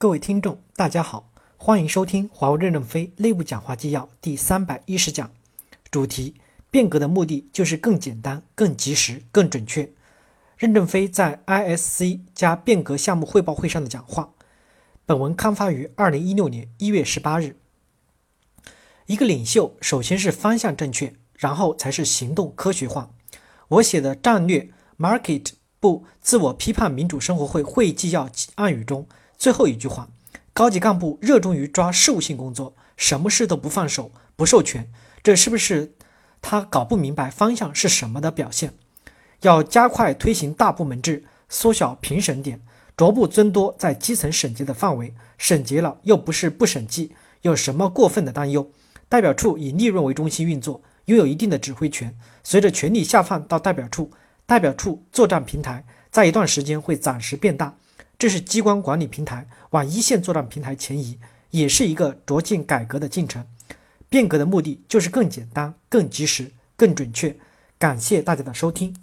各位听众，大家好，欢迎收听华为任正非内部讲话纪要第三百一十讲，主题：变革的目的就是更简单、更及时、更准确。任正非在 ISC 加变革项目汇报会上的讲话。本文刊发于二零一六年一月十八日。一个领袖首先是方向正确，然后才是行动科学化。我写的战略 Market 部自我批判民主生活会会议纪要暗语中。最后一句话，高级干部热衷于抓事务性工作，什么事都不放手、不授权，这是不是他搞不明白方向是什么的表现？要加快推行大部门制，缩小评审点，逐步增多在基层审计的范围。审结了又不是不审计，有什么过分的担忧？代表处以利润为中心运作，拥有一定的指挥权。随着权力下放到代表处，代表处作战平台在一段时间会暂时变大。这是机关管理平台往一线作战平台前移，也是一个逐渐改革的进程。变革的目的就是更简单、更及时、更准确。感谢大家的收听。